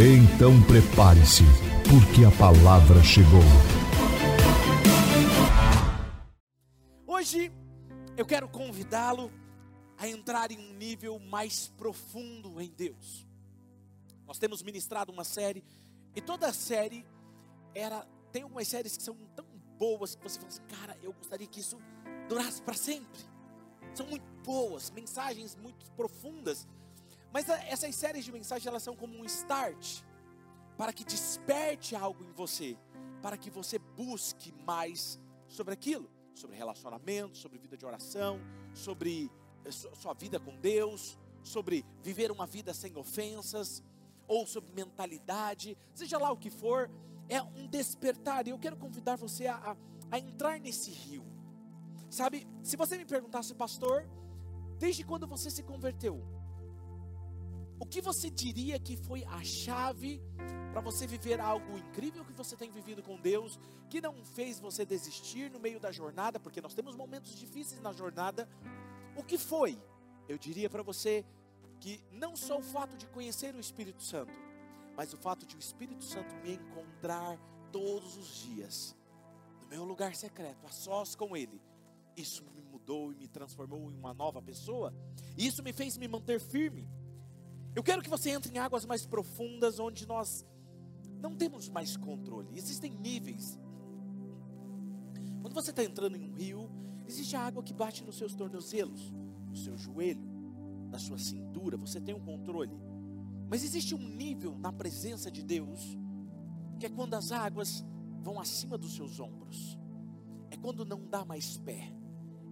Então prepare-se, porque a palavra chegou. Hoje eu quero convidá-lo a entrar em um nível mais profundo em Deus. Nós temos ministrado uma série e toda a série era tem algumas séries que são tão boas que você fala assim, cara, eu gostaria que isso durasse para sempre. São muito boas, mensagens muito profundas mas essas séries de mensagens elas são como um start para que desperte algo em você, para que você busque mais sobre aquilo, sobre relacionamento, sobre vida de oração, sobre eh, sua vida com Deus, sobre viver uma vida sem ofensas, ou sobre mentalidade, seja lá o que for, é um despertar. E eu quero convidar você a, a, a entrar nesse rio. Sabe, se você me perguntasse, pastor, desde quando você se converteu? O que você diria que foi a chave para você viver algo incrível que você tem vivido com Deus, que não fez você desistir no meio da jornada, porque nós temos momentos difíceis na jornada? O que foi? Eu diria para você que não só o fato de conhecer o Espírito Santo, mas o fato de o Espírito Santo me encontrar todos os dias no meu lugar secreto, a sós com Ele. Isso me mudou e me transformou em uma nova pessoa. Isso me fez me manter firme. Eu quero que você entre em águas mais profundas, onde nós não temos mais controle. Existem níveis. Quando você está entrando em um rio, existe a água que bate nos seus tornozelos, no seu joelho, na sua cintura. Você tem um controle. Mas existe um nível na presença de Deus, que é quando as águas vão acima dos seus ombros. É quando não dá mais pé.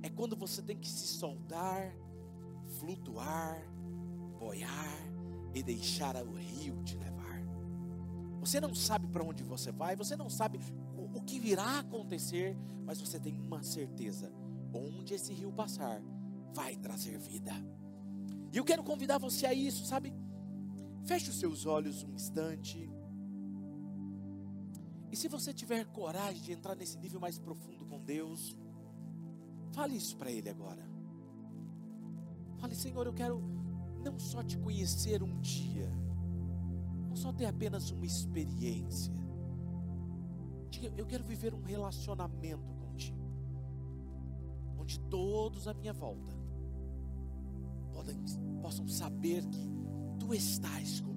É quando você tem que se soltar, flutuar, boiar e deixar o rio te levar. Você não sabe para onde você vai, você não sabe o que virá acontecer, mas você tem uma certeza: onde esse rio passar, vai trazer vida. E eu quero convidar você a isso, sabe? Feche os seus olhos um instante. E se você tiver coragem de entrar nesse nível mais profundo com Deus, fale isso para Ele agora. Fale, Senhor, eu quero não só te conhecer um dia, não só ter apenas uma experiência. Eu quero viver um relacionamento contigo, onde todos à minha volta podem, possam saber que tu estás comigo.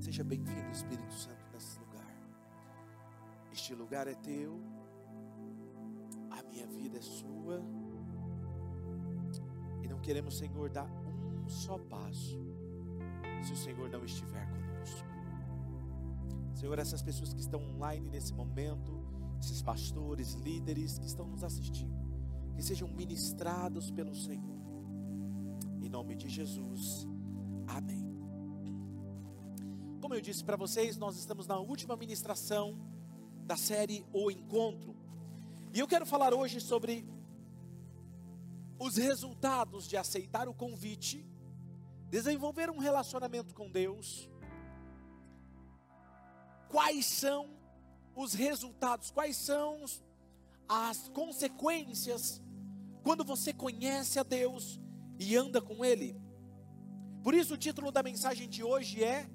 Seja bem-vindo, Espírito Santo, nesse lugar. Este lugar é teu, a minha vida é sua queremos, Senhor, dar um só passo, se o Senhor não estiver conosco. Senhor, essas pessoas que estão online nesse momento, esses pastores, líderes que estão nos assistindo, que sejam ministrados pelo Senhor. Em nome de Jesus. Amém. Como eu disse para vocês, nós estamos na última ministração da série O Encontro. E eu quero falar hoje sobre os resultados de aceitar o convite, desenvolver um relacionamento com Deus, quais são os resultados, quais são as consequências quando você conhece a Deus e anda com Ele. Por isso, o título da mensagem de hoje é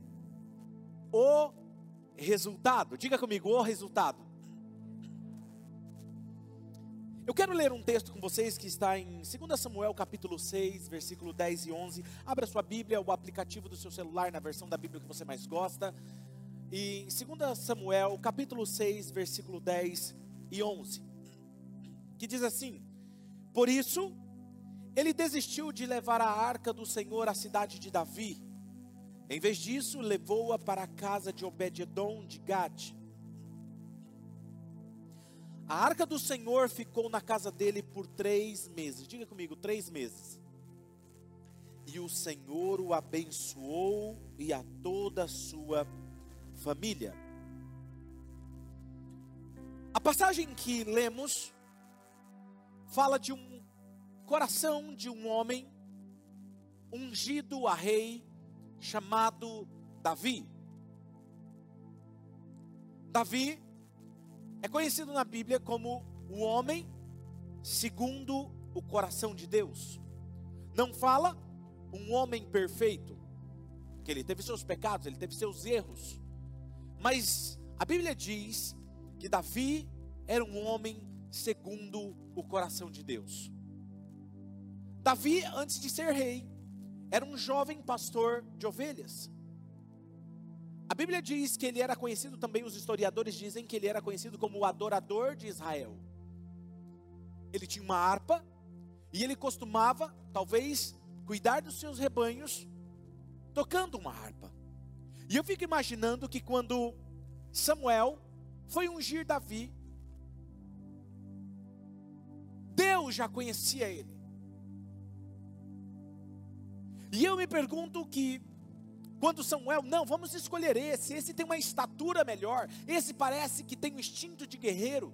O Resultado. Diga comigo, o resultado. Eu quero ler um texto com vocês que está em 2 Samuel capítulo 6, versículo 10 e 11. Abra sua Bíblia, o aplicativo do seu celular na versão da Bíblia que você mais gosta. E em 2 Samuel capítulo 6, versículo 10 e 11. Que diz assim: Por isso, ele desistiu de levar a arca do Senhor à cidade de Davi. Em vez disso, levou-a para a casa de Obed-edom de Gade a arca do Senhor ficou na casa dele por três meses. Diga comigo, três meses. e o Senhor o abençoou e a toda a sua família. A passagem que lemos fala de um coração de um homem ungido a rei chamado Davi. Davi é conhecido na Bíblia como o homem segundo o coração de Deus. Não fala um homem perfeito, que ele teve seus pecados, ele teve seus erros. Mas a Bíblia diz que Davi era um homem segundo o coração de Deus. Davi, antes de ser rei, era um jovem pastor de ovelhas. A Bíblia diz que ele era conhecido também, os historiadores dizem que ele era conhecido como o adorador de Israel. Ele tinha uma harpa e ele costumava, talvez, cuidar dos seus rebanhos tocando uma harpa. E eu fico imaginando que quando Samuel foi ungir Davi, Deus já conhecia ele. E eu me pergunto que quando Samuel, não, vamos escolher esse, esse tem uma estatura melhor, esse parece que tem um instinto de guerreiro.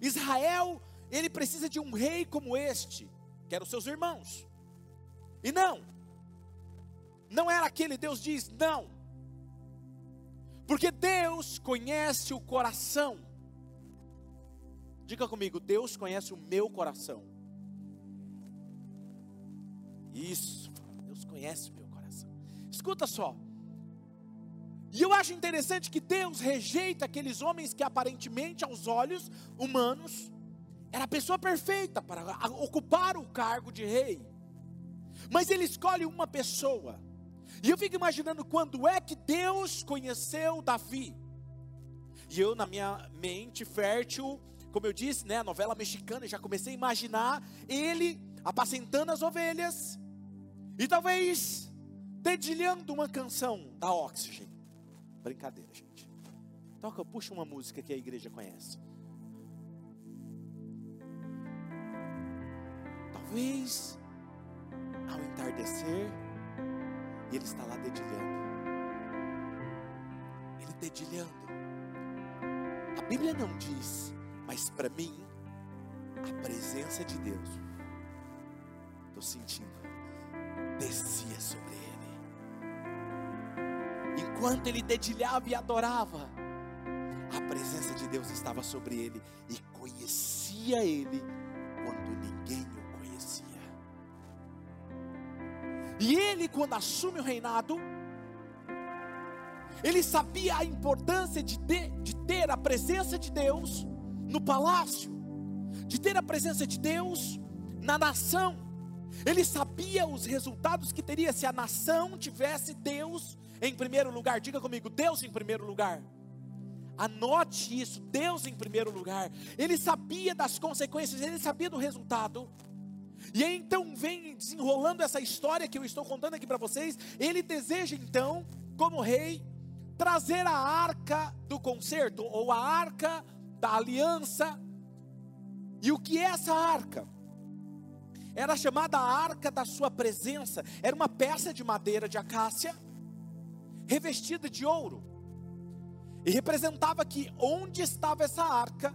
Israel, ele precisa de um rei como este, que eram seus irmãos. E não, não era aquele, Deus diz, não, porque Deus conhece o coração. Diga comigo, Deus conhece o meu coração. Isso, Deus conhece o meu. Escuta só. E eu acho interessante que Deus rejeita aqueles homens que aparentemente aos olhos humanos era a pessoa perfeita para ocupar o cargo de rei. Mas ele escolhe uma pessoa. E eu fico imaginando quando é que Deus conheceu Davi. E eu na minha mente fértil, como eu disse, né, a novela mexicana, já comecei a imaginar ele apacentando as ovelhas e talvez dedilhando uma canção da Oxygen. Brincadeira, gente. Toca, puxa uma música que a igreja conhece. Talvez ao entardecer, e ele está lá dedilhando. Ele dedilhando. A Bíblia não diz, mas para mim, a presença de Deus, estou sentindo, descia sobre ele. Enquanto ele dedilhava e adorava, a presença de Deus estava sobre ele e conhecia ele quando ninguém o conhecia. E ele, quando assume o reinado, ele sabia a importância de, de, ter a presença de Deus no palácio, de ter a presença de Deus na nação. Ele sabia os resultados que teria se a nação tivesse Deus em primeiro lugar. Diga comigo, Deus em primeiro lugar. Anote isso, Deus em primeiro lugar. Ele sabia das consequências, ele sabia do resultado. E aí então vem desenrolando essa história que eu estou contando aqui para vocês. Ele deseja então, como rei, trazer a arca do concerto ou a arca da aliança. E o que é essa arca? Era chamada a arca da sua presença. Era uma peça de madeira de acácia revestida de ouro. E representava que onde estava essa arca,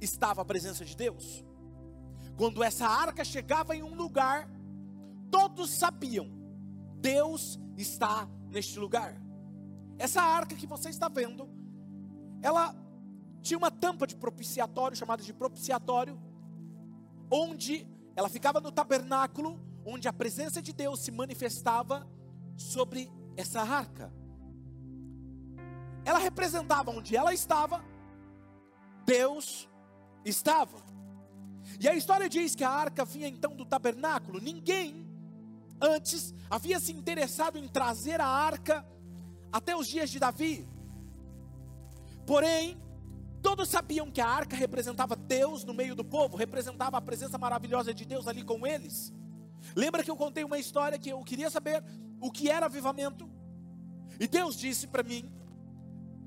estava a presença de Deus. Quando essa arca chegava em um lugar, todos sabiam: Deus está neste lugar. Essa arca que você está vendo, ela tinha uma tampa de propiciatório, chamada de propiciatório, onde ela ficava no tabernáculo, onde a presença de Deus se manifestava sobre essa arca. Ela representava onde ela estava, Deus estava. E a história diz que a arca vinha então do tabernáculo. Ninguém antes havia se interessado em trazer a arca até os dias de Davi. Porém, todos sabiam que a arca representava Deus no meio do povo, representava a presença maravilhosa de Deus ali com eles. Lembra que eu contei uma história que eu queria saber o que era avivamento? E Deus disse para mim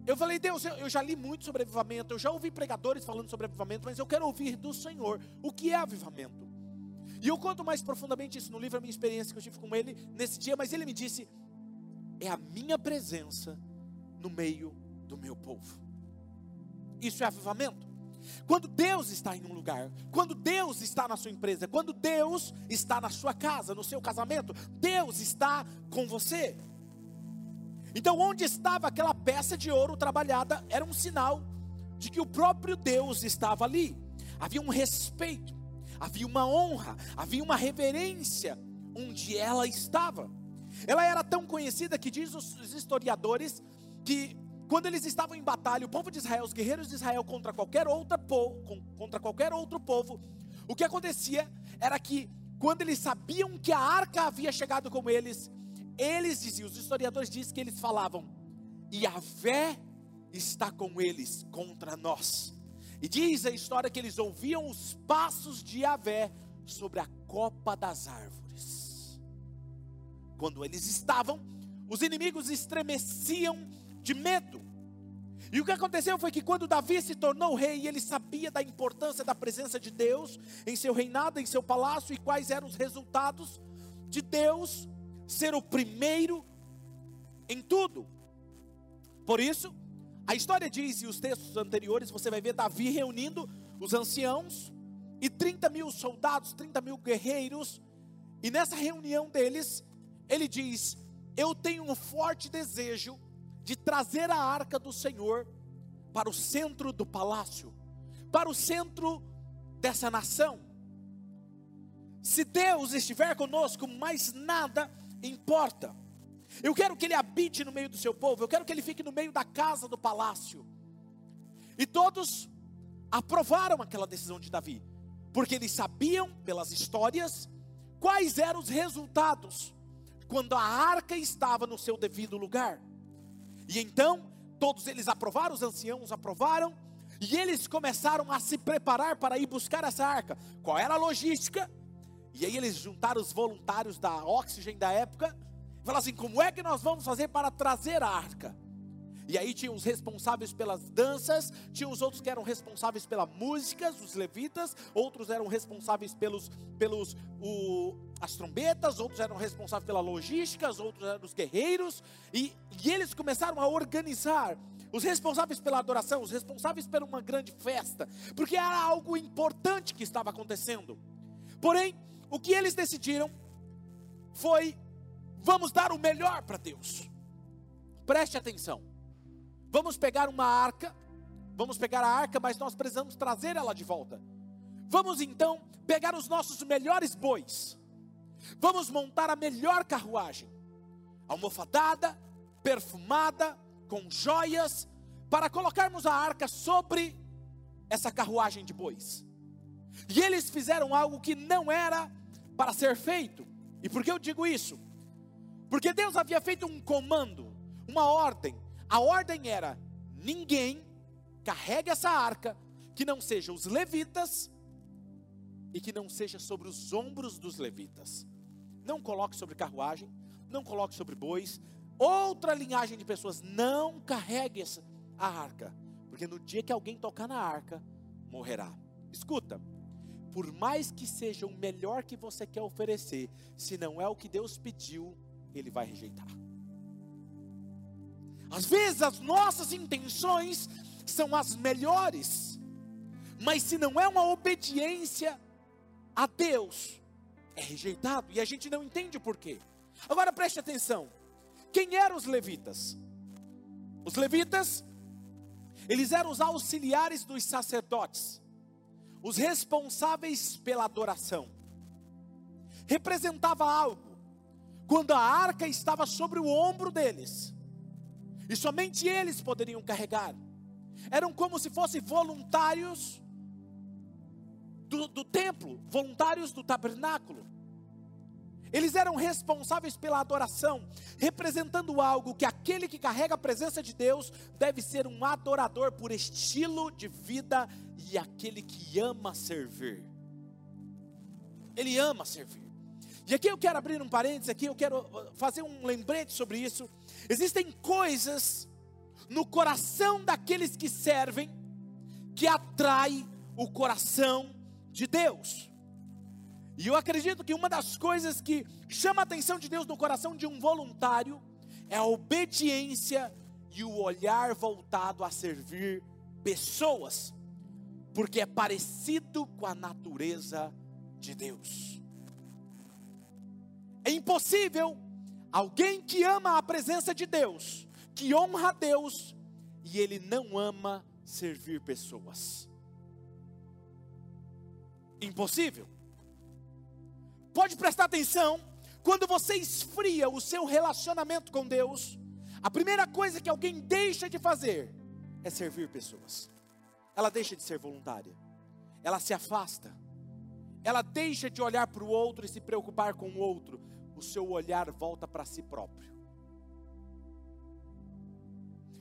eu falei, Deus, eu, já li muito sobre avivamento, eu já ouvi pregadores falando sobre avivamento, mas eu quero ouvir do Senhor o que é avivamento. E eu conto mais profundamente isso no livro, a minha experiência que eu tive com ele nesse dia, mas ele me disse: é a minha presença no meio do meu povo. Isso é avivamento. Quando Deus está em um lugar, quando Deus está na sua empresa, quando Deus está na sua casa, no seu casamento, Deus está com você. Então, onde estava aquela peça de ouro trabalhada, era um sinal de que o próprio Deus estava ali. Havia um respeito, havia uma honra, havia uma reverência onde ela estava. Ela era tão conhecida que diz os historiadores que quando eles estavam em batalha, o povo de Israel, os guerreiros de Israel contra qualquer outra povo, contra qualquer outro povo, o que acontecia era que quando eles sabiam que a arca havia chegado com eles, eles diziam, os historiadores dizem que eles falavam: "E fé está com eles contra nós". E diz a história que eles ouviam os passos de Yahvé sobre a copa das árvores. Quando eles estavam, os inimigos estremeciam de medo. E o que aconteceu foi que quando Davi se tornou rei, ele sabia da importância da presença de Deus em seu reinado, em seu palácio e quais eram os resultados de Deus ser o primeiro em tudo. Por isso, a história diz, e os textos anteriores, você vai ver Davi reunindo os anciãos e 30 mil soldados, 30 mil guerreiros, e nessa reunião deles, ele diz: Eu tenho um forte desejo de trazer a arca do Senhor para o centro do palácio, para o centro dessa nação. Se Deus estiver conosco, mais nada importa. Eu quero que ele habite no meio do seu povo, eu quero que ele fique no meio da casa do palácio. E todos aprovaram aquela decisão de Davi, porque eles sabiam pelas histórias quais eram os resultados quando a arca estava no seu devido lugar. E então, todos eles aprovaram, os anciãos aprovaram, e eles começaram a se preparar para ir buscar essa arca. Qual era a logística? E aí eles juntaram os voluntários da Oxygen da época Fala assim: como é que nós vamos fazer para trazer a arca? E aí tinha os responsáveis pelas danças, tinha os outros que eram responsáveis pela música, os levitas, outros eram responsáveis pelos, pelos o, as trombetas, outros eram responsáveis pela logística, outros eram os guerreiros, e, e eles começaram a organizar os responsáveis pela adoração, os responsáveis por uma grande festa, porque era algo importante que estava acontecendo. Porém, o que eles decidiram foi Vamos dar o melhor para Deus. Preste atenção. Vamos pegar uma arca, vamos pegar a arca, mas nós precisamos trazer ela de volta. Vamos então pegar os nossos melhores bois. Vamos montar a melhor carruagem, almofadada, perfumada, com joias, para colocarmos a arca sobre essa carruagem de bois. E eles fizeram algo que não era para ser feito. E por que eu digo isso? Porque Deus havia feito um comando, uma ordem. A ordem era: ninguém carregue essa arca que não seja os levitas e que não seja sobre os ombros dos levitas. Não coloque sobre carruagem, não coloque sobre bois. Outra linhagem de pessoas não carregue essa, a arca, porque no dia que alguém tocar na arca, morrerá. Escuta, por mais que seja o melhor que você quer oferecer, se não é o que Deus pediu, ele vai rejeitar. Às vezes as nossas intenções são as melhores, mas se não é uma obediência a Deus, é rejeitado e a gente não entende o porquê. Agora preste atenção: quem eram os levitas? Os levitas, eles eram os auxiliares dos sacerdotes, os responsáveis pela adoração. Representava algo quando a arca estava sobre o ombro deles, e somente eles poderiam carregar, eram como se fossem voluntários do, do templo, voluntários do tabernáculo. Eles eram responsáveis pela adoração, representando algo que aquele que carrega a presença de Deus deve ser um adorador por estilo de vida e aquele que ama servir. Ele ama servir. E aqui eu quero abrir um parênteses, aqui eu quero uh, fazer um lembrete sobre isso. Existem coisas no coração daqueles que servem que atrai o coração de Deus. E eu acredito que uma das coisas que chama a atenção de Deus no coração de um voluntário é a obediência e o olhar voltado a servir pessoas, porque é parecido com a natureza de Deus. É impossível alguém que ama a presença de Deus, que honra a Deus, e ele não ama servir pessoas. Impossível. Pode prestar atenção, quando você esfria o seu relacionamento com Deus, a primeira coisa que alguém deixa de fazer é servir pessoas. Ela deixa de ser voluntária. Ela se afasta. Ela deixa de olhar para o outro e se preocupar com o outro. O seu olhar volta para si próprio.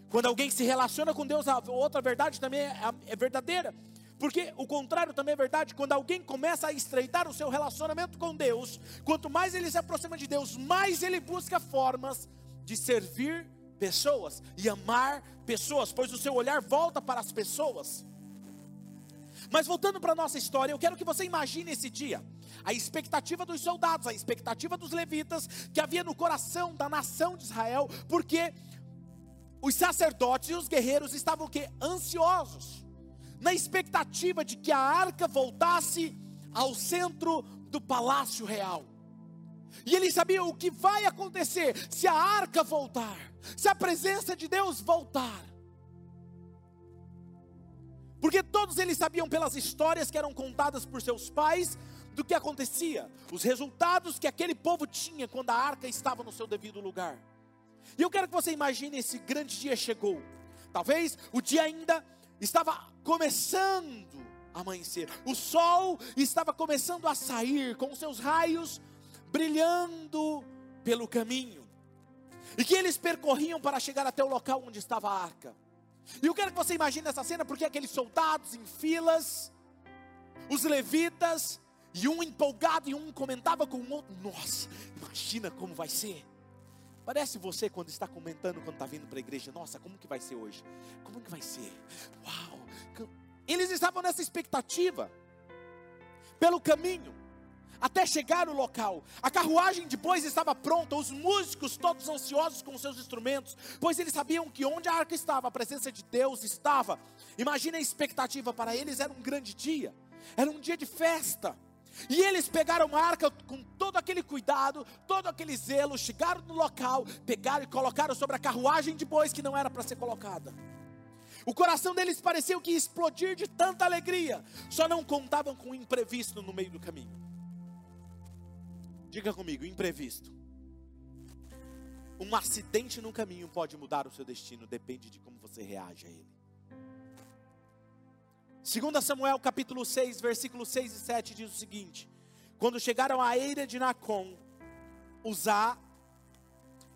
Quando alguém se relaciona com Deus, a outra verdade também é, é verdadeira. Porque o contrário também é verdade, quando alguém começa a estreitar o seu relacionamento com Deus, quanto mais ele se aproxima de Deus, mais ele busca formas de servir pessoas e amar pessoas, pois o seu olhar volta para as pessoas. Mas voltando para a nossa história, eu quero que você imagine esse dia, a expectativa dos soldados, a expectativa dos levitas que havia no coração da nação de Israel, porque os sacerdotes e os guerreiros estavam o? Ansiosos, na expectativa de que a arca voltasse ao centro do palácio real. E eles sabiam o que vai acontecer se a arca voltar, se a presença de Deus voltar. Porque todos eles sabiam pelas histórias que eram contadas por seus pais do que acontecia, os resultados que aquele povo tinha quando a arca estava no seu devido lugar. E eu quero que você imagine esse grande dia chegou. Talvez o dia ainda estava começando a amanhecer, o sol estava começando a sair com seus raios brilhando pelo caminho, e que eles percorriam para chegar até o local onde estava a arca. E eu quero que você imagine essa cena, porque aqueles soldados em filas, os levitas, e um empolgado e um comentava com o outro: Nossa, imagina como vai ser. Parece você quando está comentando quando está vindo para a igreja: Nossa, como que vai ser hoje? Como que vai ser? Uau! Eles estavam nessa expectativa, pelo caminho até chegar no local. A carruagem de bois estava pronta, os músicos todos ansiosos com seus instrumentos, pois eles sabiam que onde a arca estava, a presença de Deus estava. Imagina a expectativa para eles, era um grande dia, era um dia de festa. E eles pegaram a arca com todo aquele cuidado, todo aquele zelo, chegaram no local, pegaram e colocaram sobre a carruagem de bois que não era para ser colocada. O coração deles pareceu que ia explodir de tanta alegria, só não contavam com o imprevisto no meio do caminho. Diga comigo, imprevisto. Um acidente no caminho pode mudar o seu destino, depende de como você reage a ele. 2 Samuel capítulo 6, versículos 6 e 7 diz o seguinte: Quando chegaram à eira de Nacon, Uzá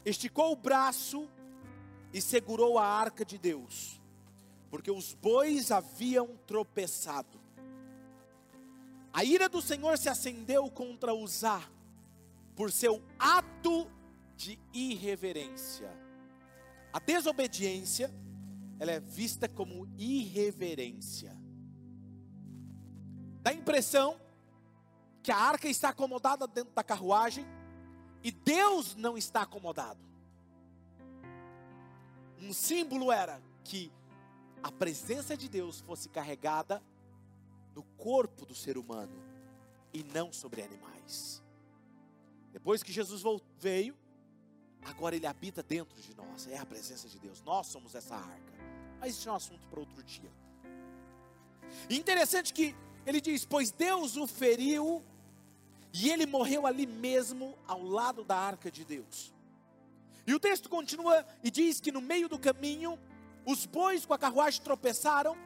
esticou o braço e segurou a arca de Deus, porque os bois haviam tropeçado. A ira do Senhor se acendeu contra Uzá, por seu ato de irreverência. A desobediência, ela é vista como irreverência. Dá a impressão que a arca está acomodada dentro da carruagem e Deus não está acomodado. Um símbolo era que a presença de Deus fosse carregada no corpo do ser humano e não sobre animais. Depois que Jesus veio, agora ele habita dentro de nós, é a presença de Deus. Nós somos essa arca. Mas isso é um assunto para outro dia. Interessante que ele diz: Pois Deus o feriu, e ele morreu ali mesmo, ao lado da arca de Deus. E o texto continua e diz que no meio do caminho, os bois com a carruagem tropeçaram.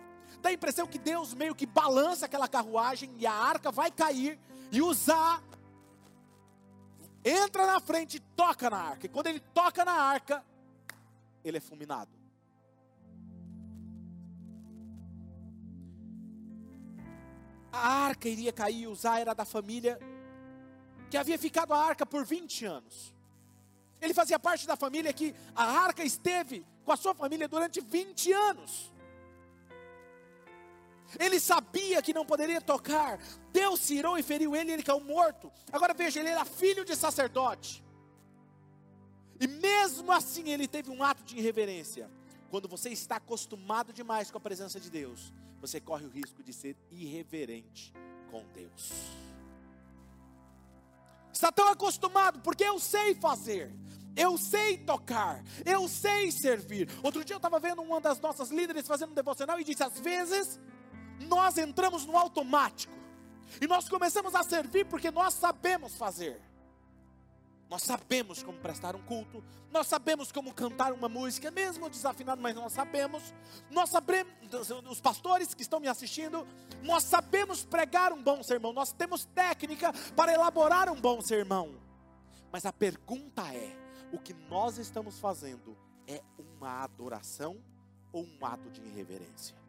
Dá a impressão que Deus meio que balança aquela carruagem e a arca vai cair e usar entra na frente e toca na arca. E quando ele toca na arca, ele é fulminado. A arca iria cair, Uzá era da família que havia ficado a arca por 20 anos. Ele fazia parte da família que a arca esteve com a sua família durante 20 anos. Ele sabia que não poderia tocar. Deus se irou e feriu ele ele caiu morto. Agora veja, ele era filho de sacerdote. E mesmo assim ele teve um ato de irreverência. Quando você está acostumado demais com a presença de Deus, você corre o risco de ser irreverente com Deus. Está tão acostumado, porque eu sei fazer, eu sei tocar, eu sei servir. Outro dia eu estava vendo uma das nossas líderes fazendo um devocional e disse: às vezes nós entramos no automático e nós começamos a servir porque nós sabemos fazer. Nós sabemos como prestar um culto, nós sabemos como cantar uma música, mesmo desafinado, mas nós sabemos. Nós sabemos, os pastores que estão me assistindo, nós sabemos pregar um bom sermão, nós temos técnica para elaborar um bom sermão. Mas a pergunta é: o que nós estamos fazendo é uma adoração ou um ato de irreverência?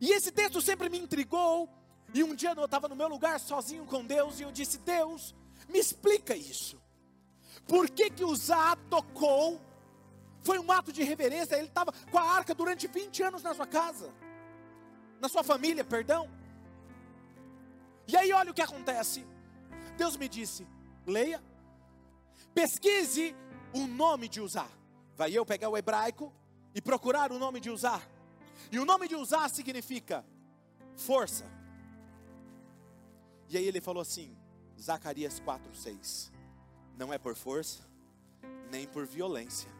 E esse texto sempre me intrigou. E um dia eu estava no meu lugar sozinho com Deus e eu disse: Deus, me explica isso. Por que que Uzá tocou? Foi um ato de reverência. Ele estava com a arca durante 20 anos na sua casa, na sua família, perdão. E aí olha o que acontece. Deus me disse: leia, pesquise o nome de Uzá. Vai eu pegar o hebraico e procurar o nome de Uzá. E o nome de Uzá significa força. E aí ele falou assim: Zacarias 4:6. Não é por força, nem por violência,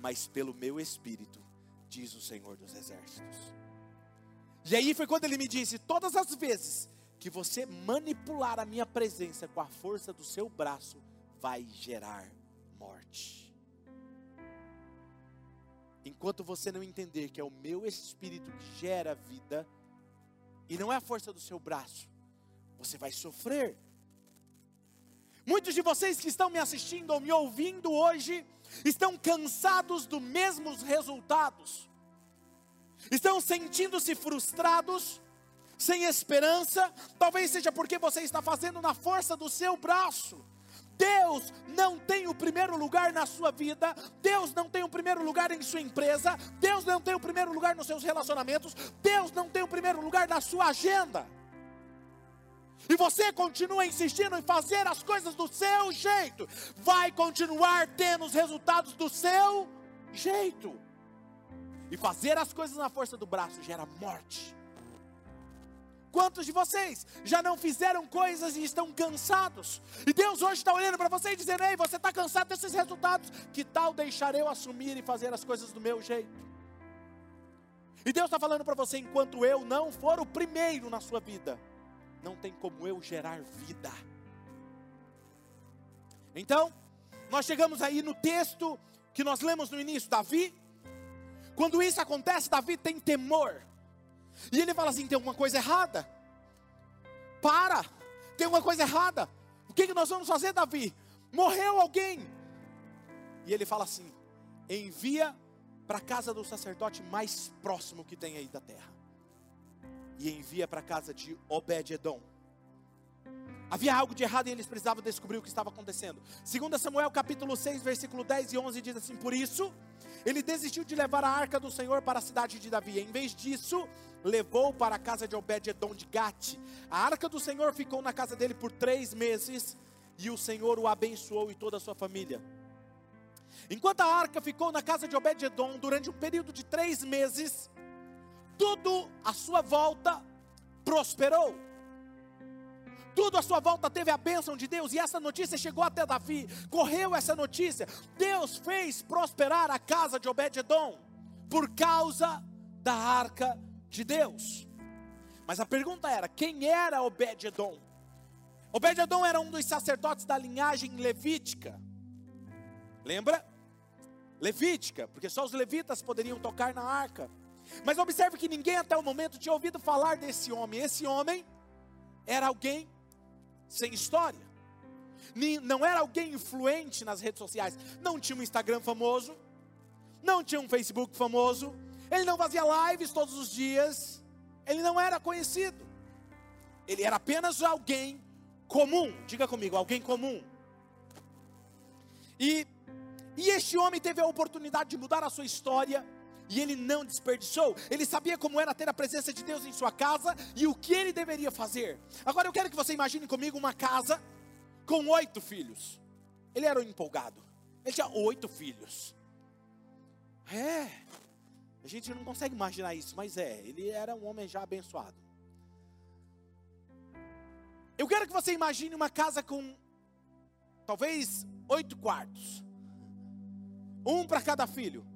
mas pelo meu espírito, diz o Senhor dos exércitos. E aí foi quando ele me disse: todas as vezes que você manipular a minha presença com a força do seu braço, vai gerar morte. Enquanto você não entender que é o meu espírito que gera vida, e não é a força do seu braço, você vai sofrer. Muitos de vocês que estão me assistindo ou me ouvindo hoje estão cansados dos mesmos resultados, estão sentindo-se frustrados, sem esperança, talvez seja porque você está fazendo na força do seu braço. Deus não tem o primeiro lugar na sua vida, Deus não tem o primeiro lugar em sua empresa, Deus não tem o primeiro lugar nos seus relacionamentos, Deus não tem o primeiro lugar na sua agenda e você continua insistindo em fazer as coisas do seu jeito, vai continuar tendo os resultados do seu jeito. E fazer as coisas na força do braço gera morte. Quantos de vocês já não fizeram coisas e estão cansados? E Deus hoje está olhando para você e dizendo: Ei, você está cansado desses resultados? Que tal deixar eu assumir e fazer as coisas do meu jeito? E Deus está falando para você: enquanto eu não for o primeiro na sua vida, não tem como eu gerar vida. Então, nós chegamos aí no texto que nós lemos no início, Davi. Quando isso acontece, Davi tem temor. E ele fala assim: tem alguma coisa errada. Para, tem alguma coisa errada. O que, que nós vamos fazer, Davi? Morreu alguém. E ele fala assim: envia para a casa do sacerdote mais próximo que tem aí da terra e envia para a casa de Obed-Edom. Havia algo de errado e eles precisavam descobrir o que estava acontecendo. Segundo Samuel capítulo 6, versículo 10 e 11 diz assim: Por isso, ele desistiu de levar a arca do Senhor para a cidade de Davi. Em vez disso, levou para a casa de Obed-Edom de Gate. A arca do Senhor ficou na casa dele por três meses e o Senhor o abençoou e toda a sua família. Enquanto a arca ficou na casa de Obed-Edom durante um período de três meses, tudo à sua volta prosperou. Tudo à sua volta teve a bênção de Deus, e essa notícia chegou até Davi. Correu essa notícia. Deus fez prosperar a casa de Obed-Edom por causa da arca de Deus. Mas a pergunta era: quem era Obed-Edom? Obed-Edom era um dos sacerdotes da linhagem levítica. Lembra? Levítica, porque só os levitas poderiam tocar na arca. Mas observe que ninguém até o momento tinha ouvido falar desse homem. Esse homem era alguém sem história. Não era alguém influente nas redes sociais. Não tinha um Instagram famoso. Não tinha um Facebook famoso. Ele não fazia lives todos os dias. Ele não era conhecido. Ele era apenas alguém comum. Diga comigo, alguém comum. E, e este homem teve a oportunidade de mudar a sua história E ele não desperdiçou. Ele sabia como era ter a presença de Deus em sua casa e o que ele deveria fazer. Agora eu quero que você imagine comigo uma casa com oito filhos. Ele era um empolgado. Ele tinha oito filhos. É. A gente não consegue imaginar isso, mas é. Ele era um homem já abençoado. Eu quero que você imagine uma casa com talvez oito quartos. Um para cada filho.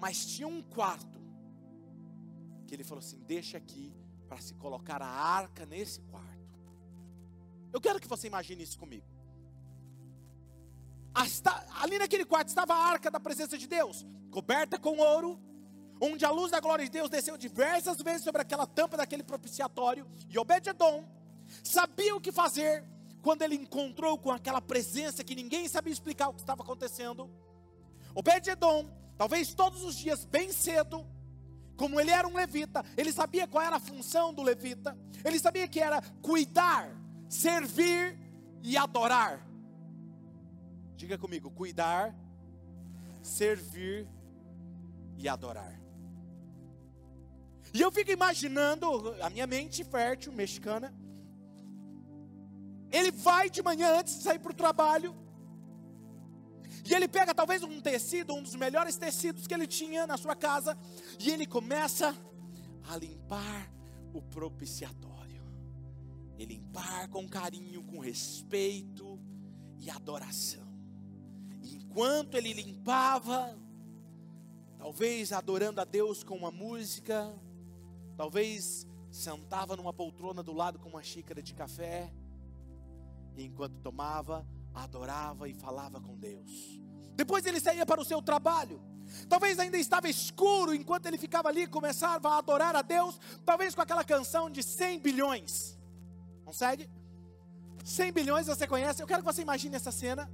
Mas tinha um quarto que ele falou assim: deixa aqui para se colocar a arca nesse quarto. Eu quero que você imagine isso comigo. Ali naquele quarto estava a arca da presença de Deus, coberta com ouro, onde a luz da glória de Deus desceu diversas vezes sobre aquela tampa daquele propiciatório. E Obed-Edom sabia o que fazer quando ele encontrou com aquela presença que ninguém sabia explicar o que estava acontecendo. Obed-Edom Talvez todos os dias, bem cedo, como ele era um levita, ele sabia qual era a função do levita, ele sabia que era cuidar, servir e adorar. Diga comigo: cuidar, servir e adorar. E eu fico imaginando, a minha mente fértil, mexicana, ele vai de manhã antes de sair para o trabalho, e ele pega talvez um tecido, um dos melhores tecidos que ele tinha na sua casa, e ele começa a limpar o propiciatório. E limpar com carinho, com respeito e adoração. E enquanto ele limpava, talvez adorando a Deus com uma música, talvez sentava numa poltrona do lado com uma xícara de café, e enquanto tomava, adorava e falava com Deus. Depois ele saía para o seu trabalho. Talvez ainda estava escuro enquanto ele ficava ali, começava a adorar a Deus, talvez com aquela canção de 100 bilhões. Consegue? 100 bilhões você conhece? Eu quero que você imagine essa cena.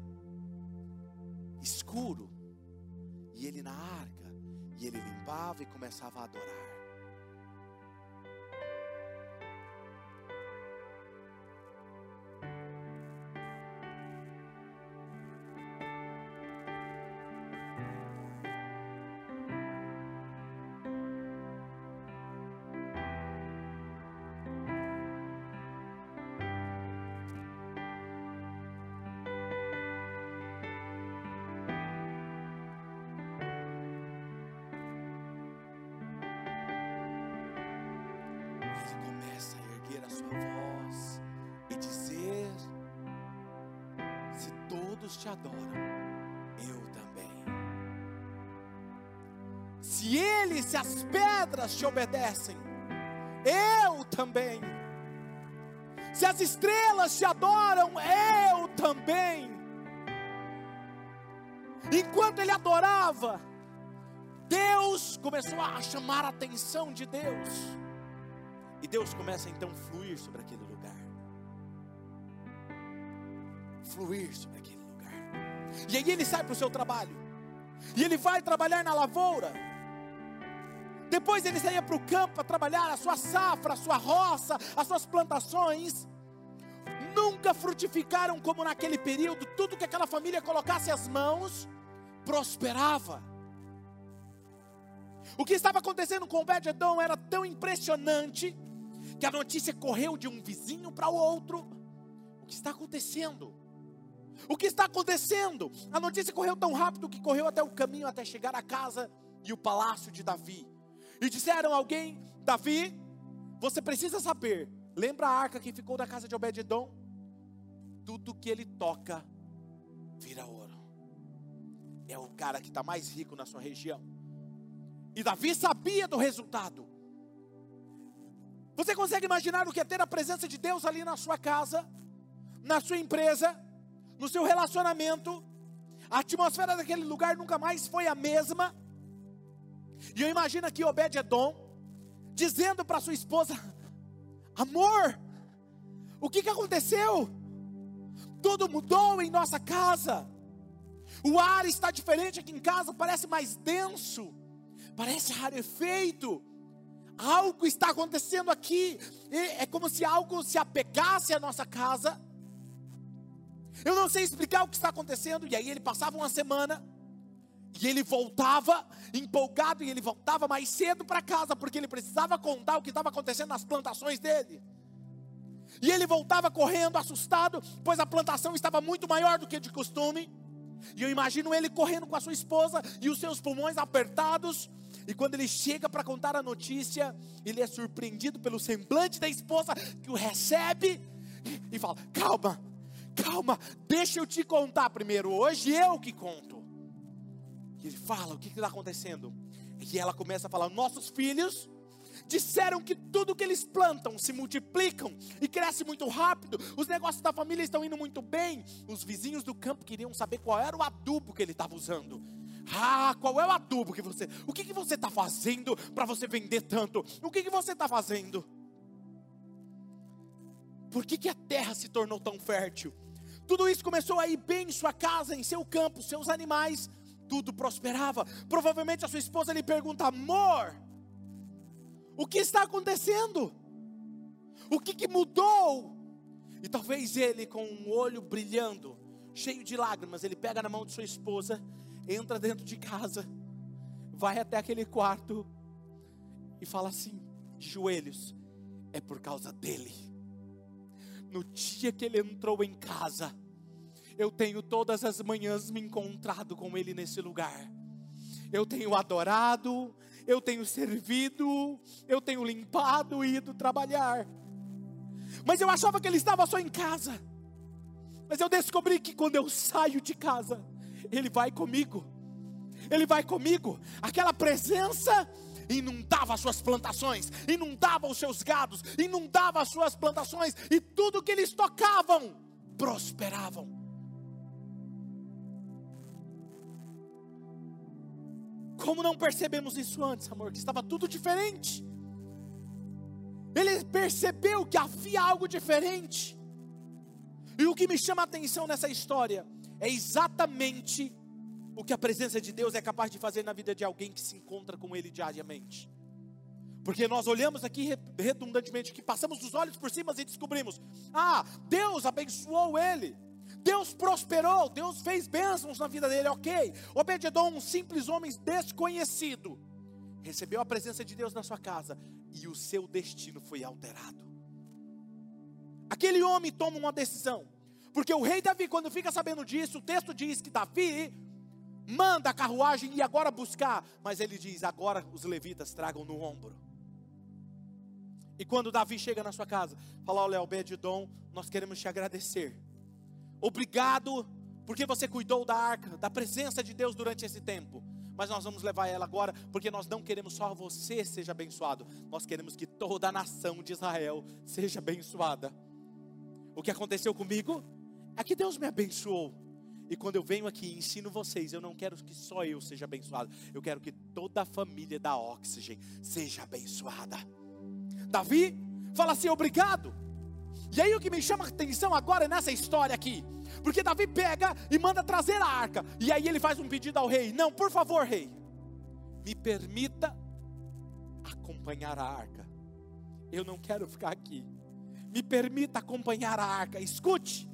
Escuro. E ele na arca. E ele limpava e começava a adorar. Todos te adoram, eu também. Se ele, se as pedras te obedecem, eu também. Se as estrelas te adoram, eu também. Enquanto ele adorava, Deus começou a chamar a atenção de Deus. E Deus começa então a fluir sobre aquele lugar. Fluir sobre aquele e aí ele sai para o seu trabalho. E ele vai trabalhar na lavoura. Depois ele saía para o campo para trabalhar a sua safra, a sua roça, as suas plantações. Nunca frutificaram como naquele período. Tudo que aquela família colocasse as mãos, prosperava. O que estava acontecendo com o Bededão era tão impressionante que a notícia correu de um vizinho para o outro. O que está acontecendo? O que está acontecendo? A notícia correu tão rápido que correu até o caminho até chegar à casa e o palácio de Davi. E disseram a alguém: Davi, você precisa saber. Lembra a arca que ficou da casa de Obed-edom? Tudo que ele toca vira ouro. É o cara que está mais rico na sua região. E Davi sabia do resultado. Você consegue imaginar o que é ter a presença de Deus ali na sua casa, na sua empresa? No seu relacionamento, a atmosfera daquele lugar nunca mais foi a mesma. E eu imagino aqui Obed-Edom dizendo para sua esposa: Amor, o que, que aconteceu? Tudo mudou em nossa casa. O ar está diferente aqui em casa, parece mais denso, parece rarefeito. Algo está acontecendo aqui. É como se algo se apegasse à nossa casa eu não sei explicar o que está acontecendo. E aí ele passava uma semana, E ele voltava empolgado e ele voltava mais cedo para casa, porque ele precisava contar o que estava acontecendo nas plantações dele. E ele voltava correndo, assustado, pois a plantação estava muito maior do que de costume. E eu imagino ele correndo com a sua esposa e os seus pulmões apertados. E quando ele chega para contar a notícia, ele é surpreendido pelo semblante da esposa que o recebe e fala: Calma, calma, deixa eu te contar primeiro. Hoje eu que conto. E ele fala: O que está acontecendo? E ela começa a falar: Nossos filhos disseram que tudo que eles plantam se multiplicam e cresce muito rápido, os negócios da família estão indo muito bem. Os vizinhos do campo queriam saber qual era o adubo que ele estava usando. Ah, qual é o adubo que você. O que, que você está fazendo para você vender tanto? O que, que você está fazendo? Por que, que a terra se tornou tão fértil? Tudo isso começou a ir bem em sua casa, em seu campo, seus animais, tudo prosperava. Provavelmente a sua esposa lhe pergunta: amor, o que está acontecendo? O que, que mudou? E talvez ele, com um olho brilhando, cheio de lágrimas, ele pega na mão de sua esposa, entra dentro de casa, vai até aquele quarto e fala assim, de joelhos: é por causa dele. No dia que ele entrou em casa, eu tenho todas as manhãs me encontrado com ele nesse lugar. Eu tenho adorado, eu tenho servido, eu tenho limpado e ido trabalhar. Mas eu achava que ele estava só em casa. Mas eu descobri que quando eu saio de casa, ele vai comigo. Ele vai comigo. Aquela presença inundava as suas plantações, inundava os seus gados, inundava as suas plantações e tudo que eles tocavam prosperavam. Como não percebemos isso antes, amor? Que estava tudo diferente. Ele percebeu que havia algo diferente. E o que me chama a atenção nessa história é exatamente o que a presença de Deus é capaz de fazer na vida de alguém que se encontra com Ele diariamente. Porque nós olhamos aqui redundantemente, que passamos os olhos por cima e descobrimos: ah, Deus abençoou ele. Deus prosperou, Deus fez bênçãos na vida dele, ok. Obededon, um simples homem desconhecido, recebeu a presença de Deus na sua casa e o seu destino foi alterado. Aquele homem toma uma decisão, porque o rei Davi, quando fica sabendo disso, o texto diz que Davi manda a carruagem e agora buscar, mas ele diz: agora os levitas tragam no ombro. E quando Davi chega na sua casa, fala: Olha, Obededon, nós queremos te agradecer Obrigado porque você cuidou da arca, da presença de Deus durante esse tempo. Mas nós vamos levar ela agora, porque nós não queremos só você seja abençoado, nós queremos que toda a nação de Israel seja abençoada. O que aconteceu comigo é que Deus me abençoou. E quando eu venho aqui e ensino vocês, eu não quero que só eu seja abençoado, eu quero que toda a família da Oxygen seja abençoada. Davi fala assim: obrigado e aí o que me chama a atenção agora é nessa história aqui. Porque Davi pega e manda trazer a arca. E aí ele faz um pedido ao rei: Não, por favor, rei, me permita acompanhar a arca. Eu não quero ficar aqui. Me permita acompanhar a arca. Escute.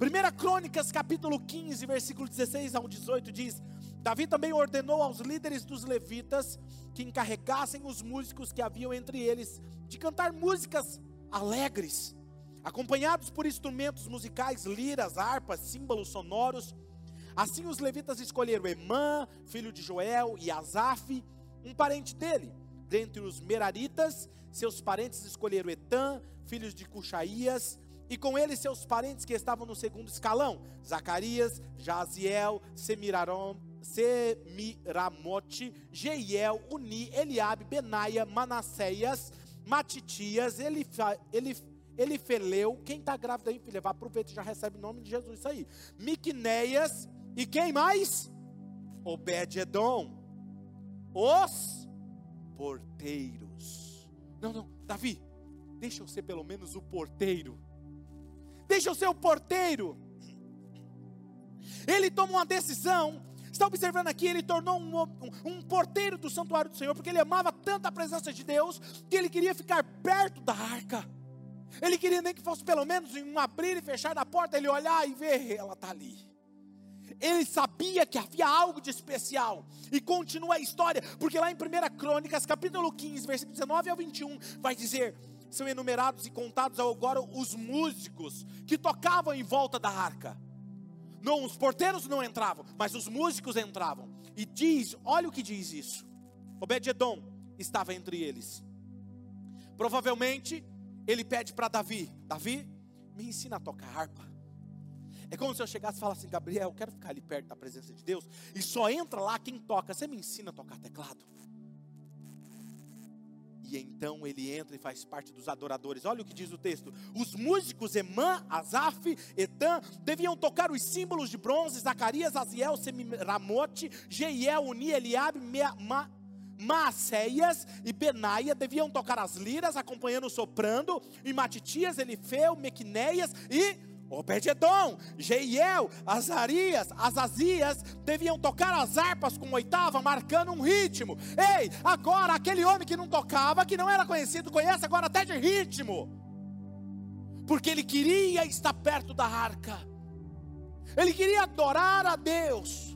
1 Crônicas, capítulo 15, versículo 16 ao 18 diz: Davi também ordenou aos líderes dos levitas que encarregassem os músicos que haviam entre eles de cantar músicas alegres acompanhados por instrumentos musicais, liras, harpas, símbolos sonoros. Assim os levitas escolheram Emã, filho de Joel, e Asaf, um parente dele. Dentre os meraritas, seus parentes escolheram Etã, filhos de Cuxaías, e com ele seus parentes que estavam no segundo escalão: Zacarias, Jaziel, Semirarom, Semiramote, Jeiel, Uni, Eliabe, Benaia, Manasseias, Matitias, Elif, Elif, Elifeleu, quem está grávida aí, filha, vai aproveita e já recebe o nome de Jesus, isso aí. Miquneias, e quem mais? Obed-edom, os porteiros. Não, não, Davi, deixa eu ser pelo menos o porteiro. Deixa o porteiro. Ele toma uma decisão está observando aqui, ele tornou um, um, um, porteiro do santuário do Senhor, porque ele amava tanto a presença de Deus, que ele queria ficar perto da arca. Ele queria nem que fosse pelo menos um abrir e fechar da porta, ele olhar e ver, ela está ali. Ele sabia que havia algo de especial. E continua a história, porque lá em 1 Crônicas, capítulo 15, versículo 19 ao 21, vai dizer: são enumerados e contados agora os músicos que tocavam em volta da arca. Não, os porteiros não entravam, mas os músicos entravam. E diz, olha o que diz isso. Obed-edom estava entre eles. Provavelmente ele pede para Davi: Davi, me ensina a tocar harpa. É como se eu chegasse e falasse assim: Gabriel, eu quero ficar ali perto da presença de Deus. E só entra lá quem toca. Você me ensina a tocar teclado? E então ele entra e faz parte dos adoradores. Olha o que diz o texto: os músicos Emã, Asaf, Etan deviam tocar os símbolos de bronze, Zacarias, Aziel, Semiramote, Jeiel, Uni, Eliabe, Ma, e Benaia deviam tocar as liras, acompanhando soprando, e Matitias, Elifeu, Mequinéias e Obed-edom, Jeiel, Azarias, Azazias deviam tocar as harpas com oitava, marcando um ritmo. Ei, agora aquele homem que não tocava, que não era conhecido, conhece agora até de ritmo. Porque ele queria estar perto da arca. Ele queria adorar a Deus.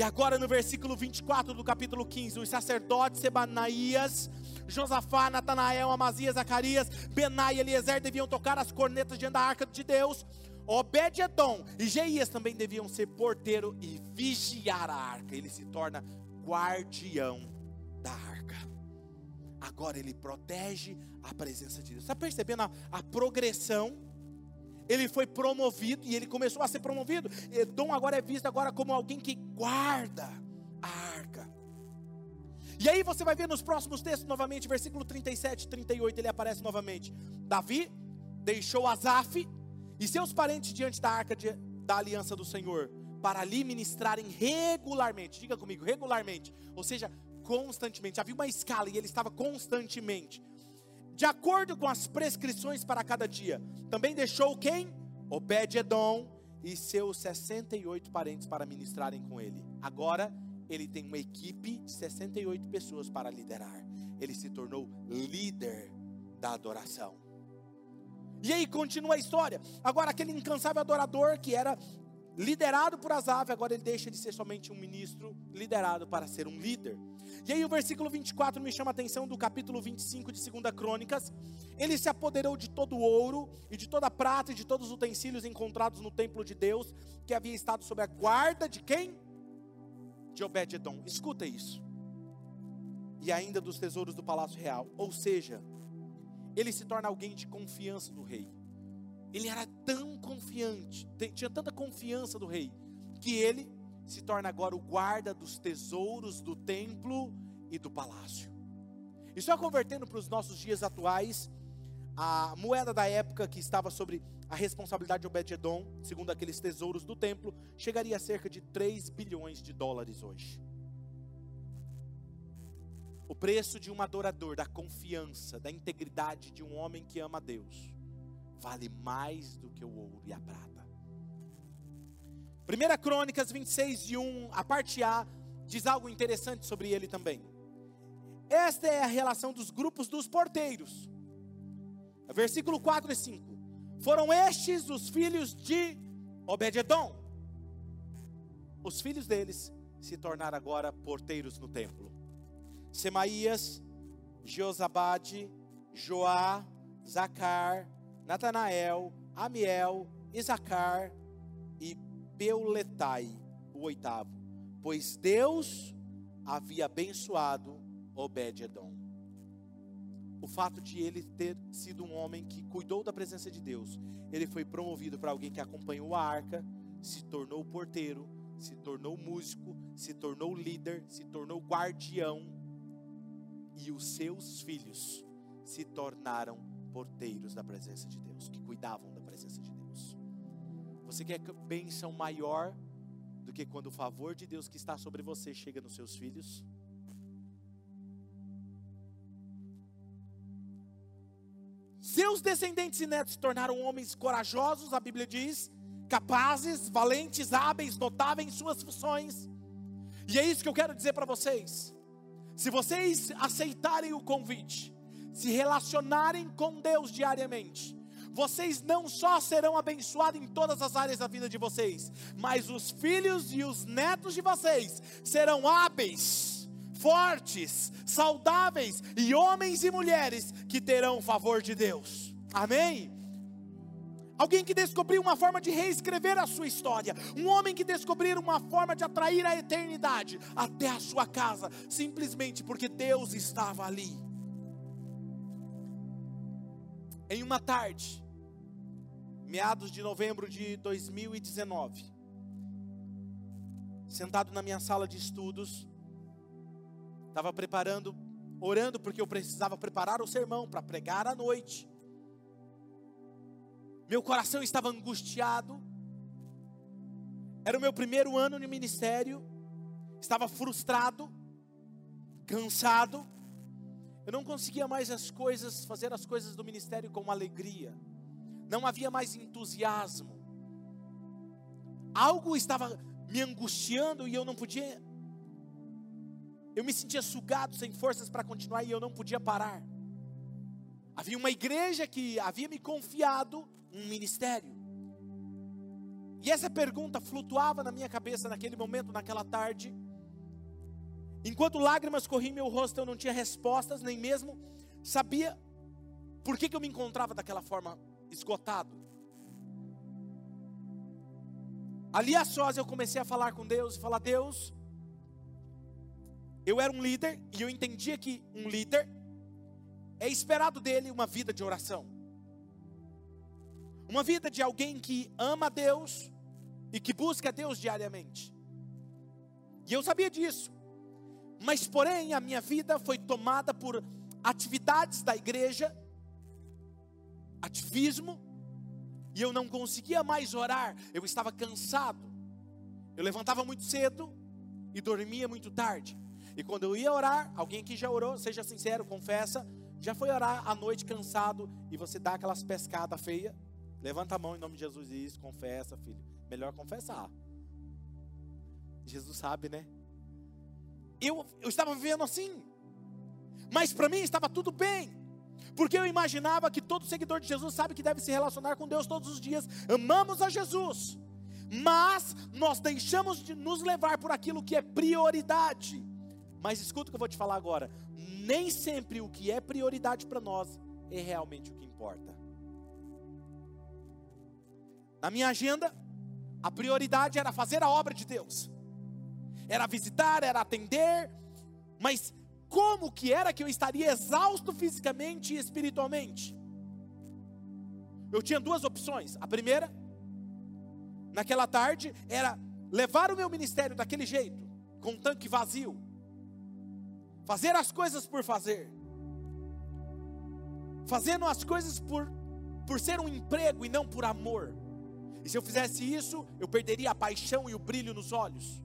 E agora no versículo 24 do capítulo 15, os sacerdotes Sebanaías, Josafá, Natanael, Amazias, Zacarias, Benai e Eliezer deviam tocar as cornetas diante da arca de Deus. Obed-edom e Jeias também deviam ser porteiro e vigiar a arca. Ele se torna guardião da arca. Agora ele protege a presença de Deus. Está percebendo a, a progressão? Ele foi promovido e ele começou a ser promovido. Edom agora é visto agora como alguém que guarda a arca. E aí você vai ver nos próximos textos novamente, versículo 37 e 38, ele aparece novamente. Davi deixou Asaf e seus parentes diante da arca de, da aliança do Senhor, para ali ministrarem regularmente. Diga comigo, regularmente. Ou seja, constantemente. Havia uma escala e ele estava constantemente. De acordo com as prescrições para cada dia. Também deixou quem? Obed-Edom e seus 68 parentes para ministrarem com ele. Agora ele tem uma equipe de 68 pessoas para liderar. Ele se tornou líder da adoração. E aí continua a história. Agora, aquele incansável adorador que era liderado por Asaf, agora ele deixa de ser somente um ministro liderado para ser um líder. E aí o versículo 24 me chama a atenção do capítulo 25 de 2 Crônicas. Ele se apoderou de todo o ouro e de toda a prata e de todos os utensílios encontrados no templo de Deus, que havia estado sob a guarda de quem? De Obed-edom. Escuta isso. E ainda dos tesouros do palácio real. Ou seja, ele se torna alguém de confiança do rei. Ele era tão confiante, tinha tanta confiança do rei, que ele se torna agora o guarda dos tesouros do templo e do palácio. E só convertendo para os nossos dias atuais, a moeda da época que estava sobre a responsabilidade de Obed-edom, segundo aqueles tesouros do templo, chegaria a cerca de 3 bilhões de dólares hoje. O preço de um adorador, da confiança, da integridade de um homem que ama Deus, vale mais do que o ouro e a prata. 1 Crônicas 26 e 1, a parte A, diz algo interessante sobre ele também. Esta é a relação dos grupos dos porteiros. Versículo 4 e 5. Foram estes os filhos de Obed-edom. Os filhos deles se tornaram agora porteiros no templo. Semaías, Josabade, Joá, Zacar, Natanael, Amiel, Isacar e Peuletai, o oitavo. Pois Deus havia abençoado Obed-edom. O fato de ele ter sido um homem que cuidou da presença de Deus, ele foi promovido para alguém que acompanhou a arca, se tornou porteiro, se tornou músico, se tornou líder, se tornou guardião e os seus filhos se tornaram porteiros da presença de Deus, que cuidavam da presença de Deus. Você quer bênção maior do que quando o favor de Deus que está sobre você chega nos seus filhos? Seus descendentes e netos se tornaram homens corajosos, a Bíblia diz, capazes, valentes, hábeis, notáveis em suas funções. E é isso que eu quero dizer para vocês. Se vocês aceitarem o convite, se relacionarem com Deus diariamente, vocês não só serão abençoados em todas as áreas da vida de vocês, mas os filhos e os netos de vocês serão hábeis, fortes, saudáveis e homens e mulheres que terão o favor de Deus. Amém? Alguém que descobriu uma forma de reescrever a sua história. Um homem que descobriu uma forma de atrair a eternidade até a sua casa, simplesmente porque Deus estava ali. Em uma tarde, meados de novembro de 2019, sentado na minha sala de estudos, estava preparando, orando porque eu precisava preparar o sermão para pregar à noite meu coração estava angustiado. Era o meu primeiro ano de ministério. Estava frustrado, cansado. Eu não conseguia mais as coisas, fazer as coisas do ministério com alegria. Não havia mais entusiasmo. Algo estava me angustiando e eu não podia. Eu me sentia sugado, sem forças para continuar e eu não podia parar. Havia uma igreja que havia me confiado um ministério. E essa pergunta flutuava na minha cabeça naquele momento, naquela tarde. Enquanto lágrimas corriam meu rosto, eu não tinha respostas, nem mesmo sabia por que, que eu me encontrava daquela forma, esgotado. Ali a sós eu comecei a falar com Deus e falar: Deus, eu era um líder e eu entendia que um líder é esperado dele uma vida de oração. Uma vida de alguém que ama a Deus e que busca a Deus diariamente. E eu sabia disso. Mas, porém, a minha vida foi tomada por atividades da igreja, ativismo, e eu não conseguia mais orar, eu estava cansado. Eu levantava muito cedo e dormia muito tarde. E quando eu ia orar, alguém que já orou, seja sincero, confessa, já foi orar à noite cansado e você dá aquelas pescadas feias Levanta a mão em nome de Jesus e isso, confessa, filho. Melhor confessar. Jesus sabe, né? Eu, eu estava vivendo assim. Mas para mim estava tudo bem. Porque eu imaginava que todo seguidor de Jesus sabe que deve se relacionar com Deus todos os dias. Amamos a Jesus. Mas nós deixamos de nos levar por aquilo que é prioridade. Mas escuta o que eu vou te falar agora. Nem sempre o que é prioridade para nós é realmente o que importa. Na minha agenda, a prioridade era fazer a obra de Deus, era visitar, era atender, mas como que era que eu estaria exausto fisicamente e espiritualmente? Eu tinha duas opções. A primeira, naquela tarde, era levar o meu ministério daquele jeito, com um tanque vazio, fazer as coisas por fazer, fazendo as coisas por, por ser um emprego e não por amor. E se eu fizesse isso, eu perderia a paixão e o brilho nos olhos.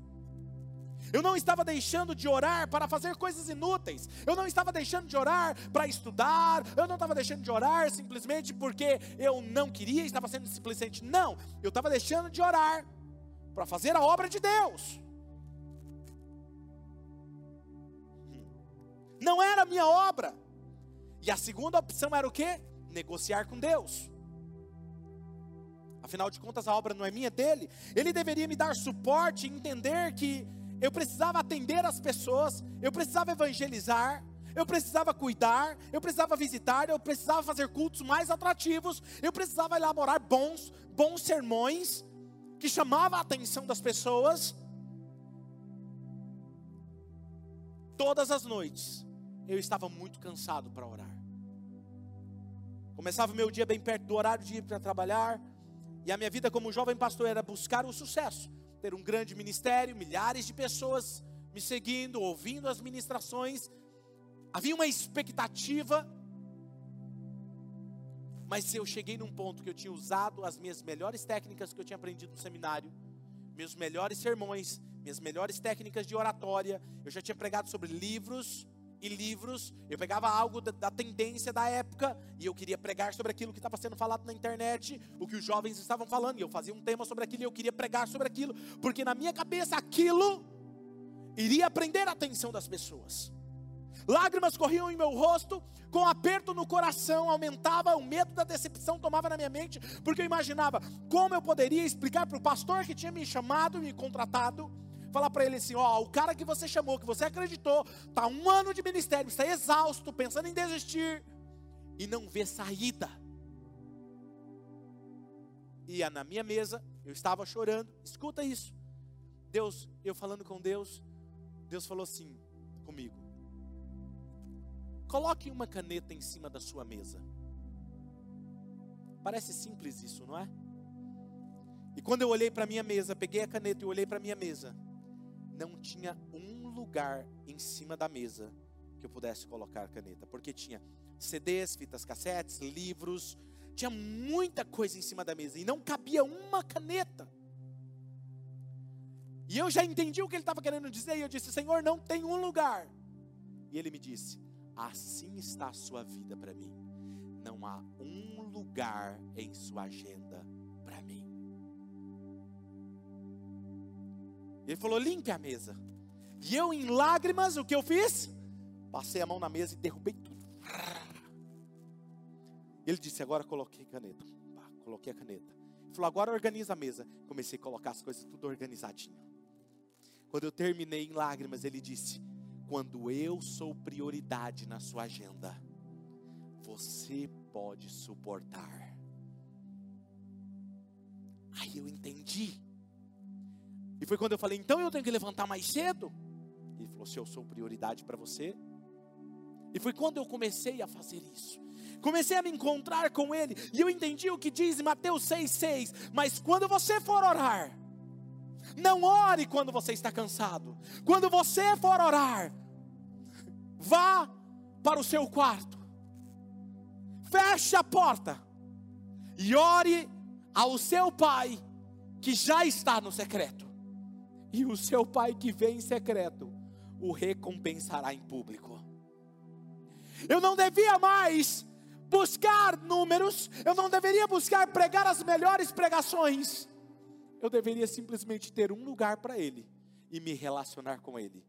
Eu não estava deixando de orar para fazer coisas inúteis. Eu não estava deixando de orar para estudar. Eu não estava deixando de orar simplesmente porque eu não queria, estava sendo simplesmente. Não, eu estava deixando de orar para fazer a obra de Deus. Não era a minha obra. E a segunda opção era o que? Negociar com Deus. Afinal de contas, a obra não é minha, é dele. Ele deveria me dar suporte, entender que eu precisava atender as pessoas, eu precisava evangelizar, eu precisava cuidar, eu precisava visitar, eu precisava fazer cultos mais atrativos, eu precisava elaborar bons, bons sermões que chamavam a atenção das pessoas. Todas as noites eu estava muito cansado para orar. Começava o meu dia bem perto do horário de ir para trabalhar, e a minha vida como jovem pastor era buscar o sucesso, ter um grande ministério, milhares de pessoas me seguindo, ouvindo as ministrações. Havia uma expectativa, mas eu cheguei num ponto que eu tinha usado as minhas melhores técnicas que eu tinha aprendido no seminário, meus melhores sermões, minhas melhores técnicas de oratória. Eu já tinha pregado sobre livros, e livros, eu pegava algo da, da, tendência da época e eu queria pregar sobre aquilo que estava sendo falado na internet, o que os jovens estavam falando, e eu fazia um tema sobre aquilo e eu queria pregar sobre aquilo, porque na minha cabeça aquilo iria prender a atenção das pessoas. Lágrimas corriam em meu rosto, com aperto no coração, aumentava o medo da decepção, tomava na minha mente, porque eu imaginava como eu poderia explicar para o pastor que tinha me chamado, me contratado, falar para ele assim: ó, o cara que você chamou, que você acreditou, está um ano de ministério, está exausto, pensando em desistir, e não vê saída. Ia na minha mesa, eu estava chorando, escuta isso. Deus, eu falando com Deus, Deus falou assim comigo: Coloque uma caneta em cima da sua mesa. Parece simples isso, não é? E quando eu olhei para a minha mesa, peguei a caneta e olhei para a minha mesa, não tinha um lugar em cima da mesa que eu pudesse colocar caneta, porque tinha CDs, fitas cassetes, livros, tinha muita coisa em cima da mesa e não cabia uma caneta. E eu já entendi o que ele estava querendo dizer, e eu disse: Senhor, não tem um lugar. E ele me disse: Assim está a sua vida para mim. Não há um lugar em sua agenda para mim. Ele falou: limpe a mesa. E eu, em lágrimas, o que eu fiz? Passei a mão na mesa e derrubei tudo. Ele disse: Agora coloquei caneta. coloquei a caneta. Ele falou: Agora organiza a mesa. Comecei a colocar as coisas tudo organizadinho. Quando eu terminei em lágrimas, ele disse: quando eu sou prioridade na sua agenda, você pode suportar. Aí eu entendi. E foi quando eu falei, então eu tenho que levantar mais cedo? Ele falou: se eu sou prioridade para você. E foi quando eu comecei a fazer isso. Comecei a me encontrar com Ele. E eu entendi o que diz em Mateus 6,6. Mas quando você for orar, não ore quando você está cansado. Quando você for orar, vá para o seu quarto. Feche a porta e ore ao seu pai que já está no secreto. E o seu pai que vem em secreto o recompensará em público. Eu não devia mais buscar números, eu não deveria buscar pregar as melhores pregações eu deveria simplesmente ter um lugar para Ele e me relacionar com Ele.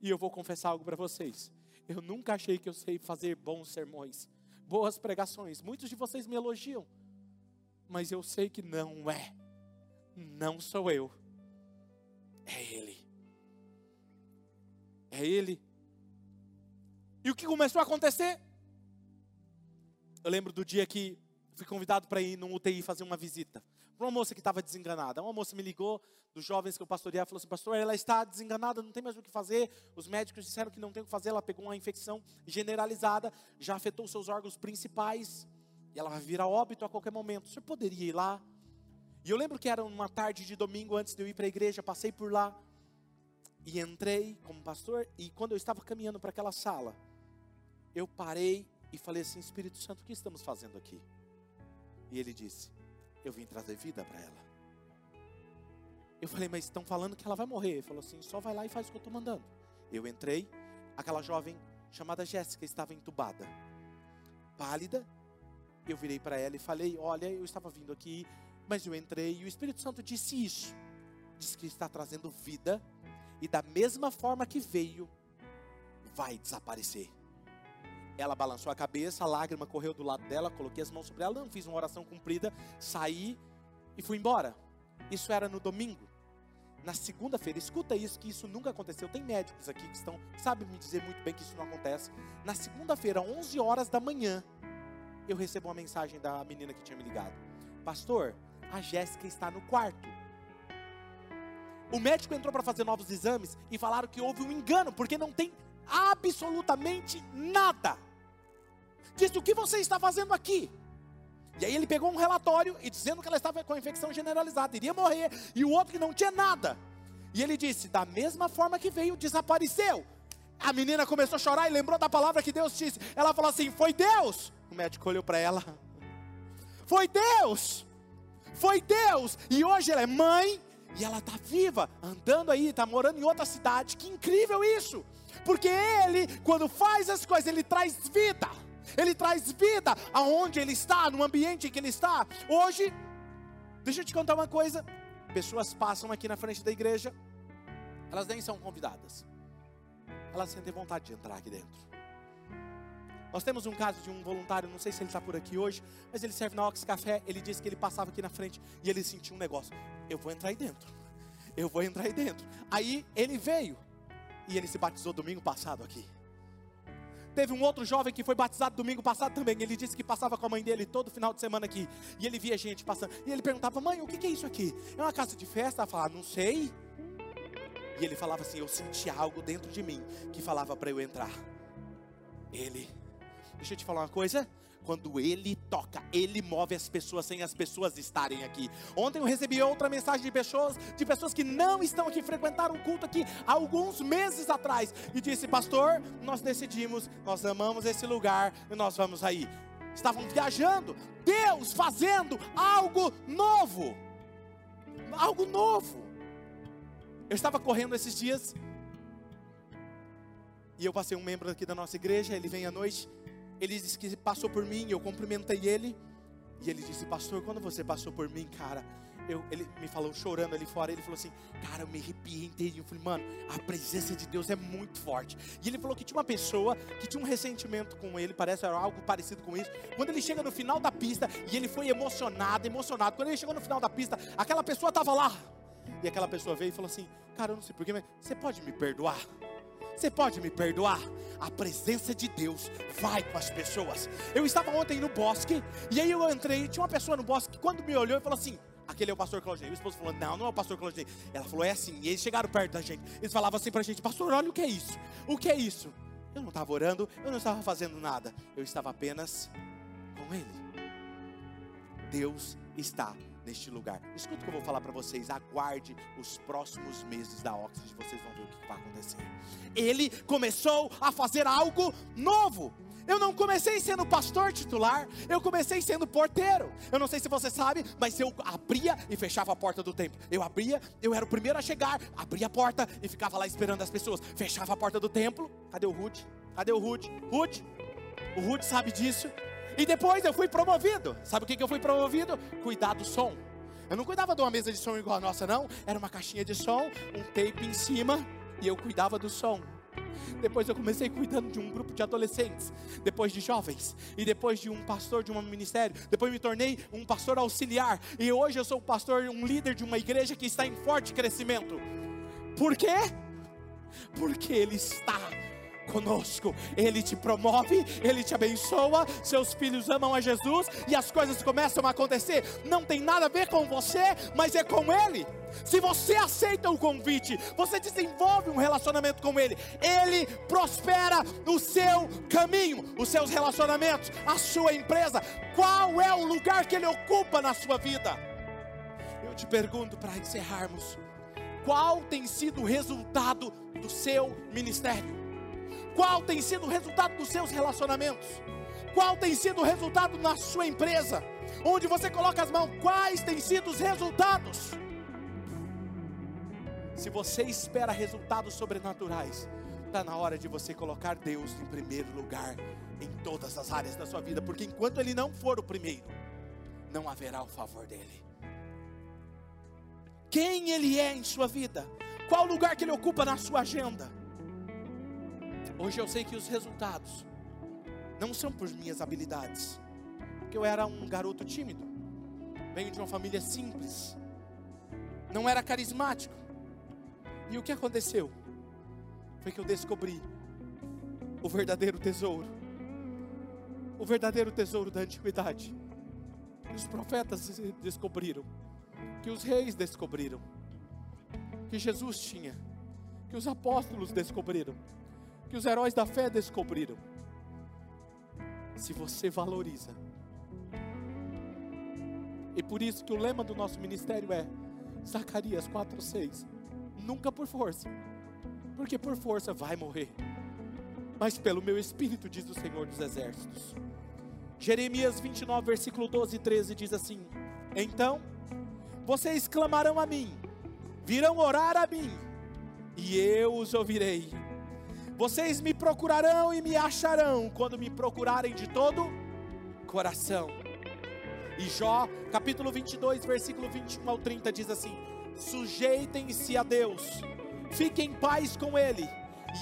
E eu vou confessar algo para vocês. Eu nunca achei que eu sei fazer bons sermões, boas pregações. Muitos de vocês me elogiam, mas eu sei que não é. Não sou eu. É Ele. É Ele. E o que começou a acontecer? Eu lembro do dia que fui convidado para ir num UTI fazer uma visita uma moça que estava desenganada. Uma moça me ligou, dos jovens que eu pastoreava, falou assim: Pastor, ela está desenganada, não tem mais o que fazer. Os médicos disseram que não tem o que fazer. Ela pegou uma infecção generalizada, já afetou seus órgãos principais, e ela vai virar óbito a qualquer momento. O senhor poderia ir lá? E eu lembro que era uma tarde de domingo antes de eu ir para a igreja, passei por lá e entrei como pastor. E quando eu estava caminhando para aquela sala, eu parei e falei assim: Espírito Santo, o que estamos fazendo aqui? E ele disse: eu vim trazer vida para ela. Eu falei, mas estão falando que ela vai morrer. Ele falou assim: só vai lá e faz o que eu estou mandando. Eu entrei, aquela jovem chamada Jéssica estava entubada, pálida. Eu virei para ela e falei: Olha, eu estava vindo aqui, mas eu entrei e o Espírito Santo disse isso. Disse que está trazendo vida e da mesma forma que veio, vai desaparecer. Ela balançou a cabeça, a lágrima correu do lado dela, coloquei as mãos sobre ela, não fiz uma oração cumprida, saí e fui embora. Isso era no domingo. Na segunda-feira, escuta isso, que isso nunca aconteceu. Tem médicos aqui que estão, sabem me dizer muito bem que isso não acontece. Na segunda-feira, 11 horas da manhã, eu recebo uma mensagem da menina que tinha me ligado. Pastor, a Jéssica está no quarto. O médico entrou para fazer novos exames e falaram que houve um engano, porque não tem absolutamente nada. Disse: O que você está fazendo aqui? E aí ele pegou um relatório e dizendo que ela estava com infecção generalizada, iria morrer, e o outro que não tinha nada. E ele disse: Da mesma forma que veio, desapareceu. A menina começou a chorar e lembrou da palavra que Deus disse. Ela falou assim: Foi Deus. O médico olhou para ela: Foi Deus. Foi Deus. E hoje ela é mãe e ela está viva, andando aí, está morando em outra cidade. Que incrível isso! Porque Ele, quando faz as coisas, Ele traz vida. Ele traz vida aonde Ele está, no ambiente em que Ele está. Hoje, deixa eu te contar uma coisa. Pessoas passam aqui na frente da igreja, elas nem são convidadas. ela sente vontade de entrar aqui dentro. Nós temos um caso de um voluntário, não sei se ele está por aqui hoje, mas ele serve na Ox Café. Ele disse que ele passava aqui na frente e ele sentiu um negócio. Eu vou entrar aí dentro. Eu vou entrar aí dentro. Aí ele veio e ele se batizou domingo passado aqui. Teve um outro jovem que foi batizado domingo passado também. Ele disse que passava com a mãe dele todo final de semana aqui. E ele via gente passando. E ele perguntava: Mãe, o que é isso aqui? É uma casa de festa? Ela falava: Não sei. E ele falava assim: Eu senti algo dentro de mim que falava para eu entrar. Ele Deixa eu te falar uma coisa. Quando ele toca, ele move as pessoas sem as pessoas estarem aqui. Ontem eu recebi outra mensagem de pessoas, de pessoas que não estão aqui, frequentaram o culto aqui alguns meses atrás e disse: "Pastor, nós decidimos, nós amamos esse lugar e nós vamos aí". Estavam viajando, Deus fazendo algo novo. Algo novo. Eu estava correndo esses dias e eu passei um membro aqui da nossa igreja, ele vem à noite ele disse que passou por mim, eu cumprimentei ele. E ele disse, pastor, quando você passou por mim, cara, eu, ele me falou chorando ali fora, ele falou assim, cara, eu me arrepiei. Eu falei, mano, a presença de Deus é muito forte. E ele falou que tinha uma pessoa que tinha um ressentimento com ele, parece era algo parecido com isso. Quando ele chega no final da pista e ele foi emocionado, emocionado. Quando ele chegou no final da pista, aquela pessoa estava lá. E aquela pessoa veio e falou assim, cara, eu não sei porquê, mas você pode me perdoar? Você pode me perdoar? A presença de Deus vai com as pessoas. Eu estava ontem no bosque, e aí eu entrei, tinha uma pessoa no bosque que quando me olhou e falou assim: aquele é o pastor Claudinei. O esposo falou: não, não é o pastor Claudinei. Ela falou: é assim. E eles chegaram perto da gente. Eles falavam assim pra gente: pastor, olha o que é isso. O que é isso? Eu não estava orando, eu não estava fazendo nada. Eu estava apenas com ele. Deus está neste lugar. Escuta o que eu vou falar para vocês. Aguarde os próximos meses da Oxford, vocês vão ver o que vai acontecer. Ele começou a fazer algo novo. Eu não comecei sendo pastor titular, eu comecei sendo porteiro. Eu não sei se você sabe, mas eu abria e fechava a porta do templo. Eu abria, eu era o primeiro a chegar, abria a porta e ficava lá esperando as pessoas. Fechava a porta do templo. Cadê o Ruth? Cadê o Ruth? Ruth? O Ruth sabe disso. E depois eu fui promovido. Sabe o que, que eu fui promovido? Cuidar do som. Eu não cuidava de uma mesa de som igual a nossa, não. Era uma caixinha de som, um tape em cima, e eu cuidava do som. Depois eu comecei cuidando de um grupo de adolescentes, depois de jovens, e depois de um pastor de um ministério. Depois me tornei um pastor auxiliar, e hoje eu sou pastor, um líder de uma igreja que está em forte crescimento. Por quê? Porque Ele está conosco. Ele te promove, ele te abençoa. Seus filhos amam a Jesus e as coisas começam a acontecer. Não tem nada a ver com você, mas é com ele. Se você aceita o convite, você desenvolve um relacionamento com ele. Ele prospera o seu caminho, os seus relacionamentos, a sua empresa. Qual é o lugar que ele ocupa na sua vida? Eu te pergunto para encerrarmos: qual tem sido o resultado do seu ministério? Qual tem sido o resultado dos seus relacionamentos? Qual tem sido o resultado na sua empresa? Onde você coloca as mãos, quais têm sido os resultados? Se você espera resultados sobrenaturais, está na hora de você colocar Deus em primeiro lugar em todas as áreas da sua vida, porque enquanto Ele não for o primeiro, não haverá o favor dEle. Quem Ele é em sua vida? Qual lugar que Ele ocupa na sua agenda? Hoje eu sei que os resultados não são por minhas habilidades, porque eu era um garoto tímido, venho de uma família simples, não era carismático. E o que aconteceu? Foi que eu descobri o verdadeiro tesouro, o verdadeiro tesouro da antiguidade. Os profetas descobriram, que os reis descobriram, que Jesus tinha, que os apóstolos descobriram que os heróis da fé descobriram. Se você valoriza. E por isso que o lema do nosso ministério é Zacarias 4:6. Nunca por força. Porque por força vai morrer. Mas pelo meu espírito diz o Senhor dos exércitos. Jeremias 29 versículo 12 e 13 diz assim: Então vocês clamarão a mim, virão orar a mim, e eu os ouvirei vocês me procurarão e me acharão quando me procurarem de todo coração. E Jó, capítulo 22, versículo 21 ao 30 diz assim: Sujeitem-se a Deus, fiquem em paz com Ele,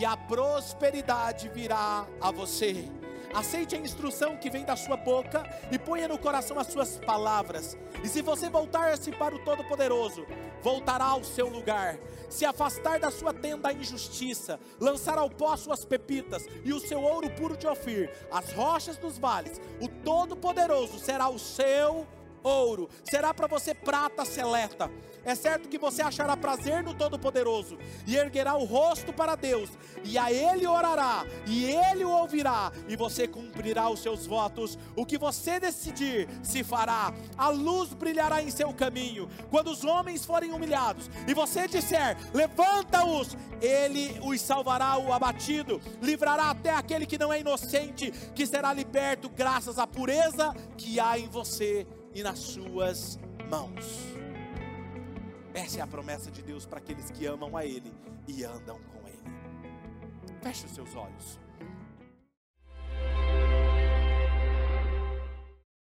e a prosperidade virá a você. Aceite a instrução que vem da sua boca e ponha no coração as suas palavras. E se você voltar-se para o Todo-Poderoso, voltará ao seu lugar. Se afastar da sua tenda a injustiça, lançar ao pó suas pepitas e o seu ouro puro de Ofir, as rochas dos vales, o Todo-Poderoso será o seu ouro, será para você prata seleta. É certo que você achará prazer no Todo-Poderoso e erguerá o rosto para Deus, e a Ele orará, e Ele o ouvirá, e você cumprirá os seus votos. O que você decidir se fará, a luz brilhará em seu caminho. Quando os homens forem humilhados, e você disser: Levanta-os, Ele os salvará o abatido, livrará até aquele que não é inocente, que será liberto graças à pureza que há em você e nas suas mãos. Essa é a promessa de Deus para aqueles que amam a Ele e andam com Ele. Feche os seus olhos.